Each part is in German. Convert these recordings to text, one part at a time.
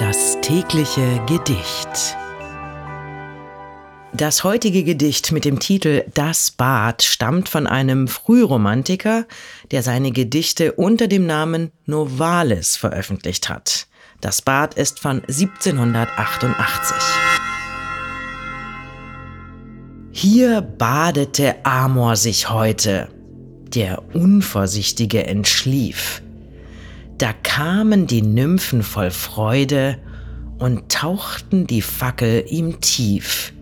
Das tägliche Gedicht. Das heutige Gedicht mit dem Titel Das Bad stammt von einem Frühromantiker, der seine Gedichte unter dem Namen Novalis veröffentlicht hat. Das Bad ist von 1788. Hier badete Amor sich heute, der Unvorsichtige entschlief. Da kamen die Nymphen voll Freude und tauchten die Fackel ihm tief.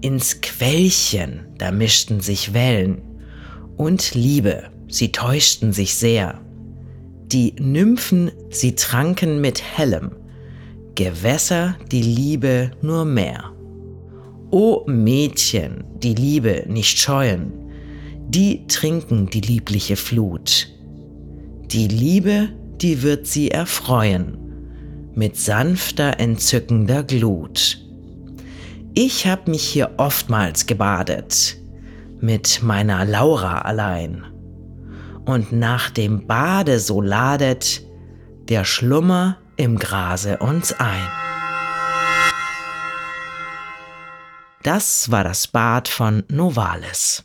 Ins Quellchen, da mischten sich Wellen und Liebe, sie täuschten sich sehr. Die Nymphen, sie tranken mit hellem, Gewässer die Liebe nur mehr. O Mädchen, die Liebe nicht scheuen, die trinken die liebliche Flut. Die Liebe die wird sie erfreuen mit sanfter, entzückender Glut. Ich hab mich hier oftmals gebadet, mit meiner Laura allein. Und nach dem Bade so ladet der Schlummer im Grase uns ein. Das war das Bad von Novalis.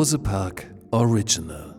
Bose Park Original